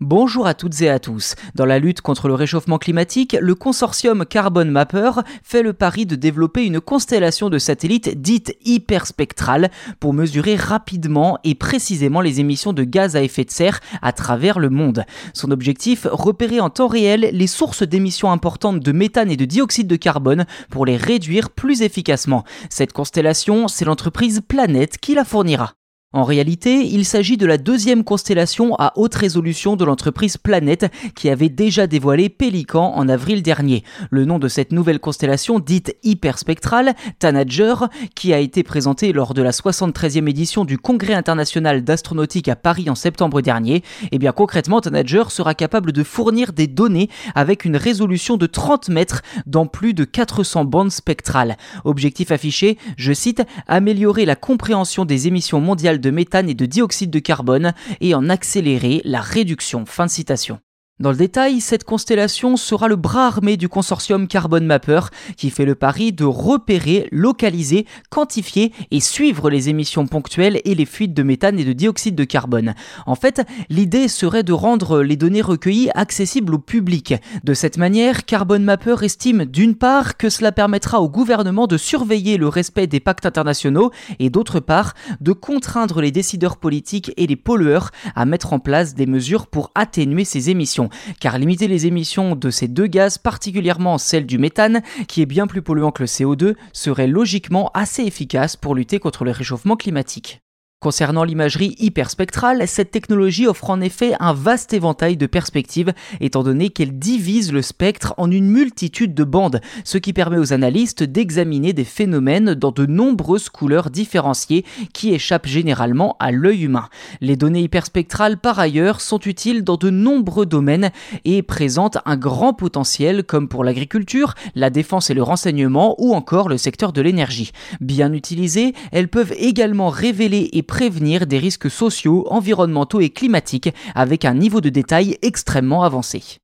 Bonjour à toutes et à tous. Dans la lutte contre le réchauffement climatique, le consortium Carbon Mapper fait le pari de développer une constellation de satellites dite hyperspectrale pour mesurer rapidement et précisément les émissions de gaz à effet de serre à travers le monde. Son objectif, repérer en temps réel les sources d'émissions importantes de méthane et de dioxyde de carbone pour les réduire plus efficacement. Cette constellation, c'est l'entreprise Planète qui la fournira. En réalité, il s'agit de la deuxième constellation à haute résolution de l'entreprise Planète qui avait déjà dévoilé Pélican en avril dernier. Le nom de cette nouvelle constellation dite hyperspectrale, Tanager, qui a été présentée lors de la 73e édition du Congrès international d'astronautique à Paris en septembre dernier, et eh bien concrètement Tanager sera capable de fournir des données avec une résolution de 30 mètres dans plus de 400 bandes spectrales. Objectif affiché, je cite, améliorer la compréhension des émissions mondiales méthane et de dioxyde de carbone et en accélérer la réduction. Fin de citation. Dans le détail, cette constellation sera le bras armé du consortium Carbon Mapper qui fait le pari de repérer, localiser, quantifier et suivre les émissions ponctuelles et les fuites de méthane et de dioxyde de carbone. En fait, l'idée serait de rendre les données recueillies accessibles au public. De cette manière, Carbon Mapper estime d'une part que cela permettra au gouvernement de surveiller le respect des pactes internationaux et d'autre part de contraindre les décideurs politiques et les pollueurs à mettre en place des mesures pour atténuer ces car limiter les émissions de ces deux gaz, particulièrement celle du méthane, qui est bien plus polluant que le CO2, serait logiquement assez efficace pour lutter contre le réchauffement climatique. Concernant l'imagerie hyperspectrale, cette technologie offre en effet un vaste éventail de perspectives étant donné qu'elle divise le spectre en une multitude de bandes, ce qui permet aux analystes d'examiner des phénomènes dans de nombreuses couleurs différenciées qui échappent généralement à l'œil humain. Les données hyperspectrales par ailleurs sont utiles dans de nombreux domaines et présentent un grand potentiel comme pour l'agriculture, la défense et le renseignement ou encore le secteur de l'énergie. Bien utilisées, elles peuvent également révéler et prévenir des risques sociaux, environnementaux et climatiques avec un niveau de détail extrêmement avancé.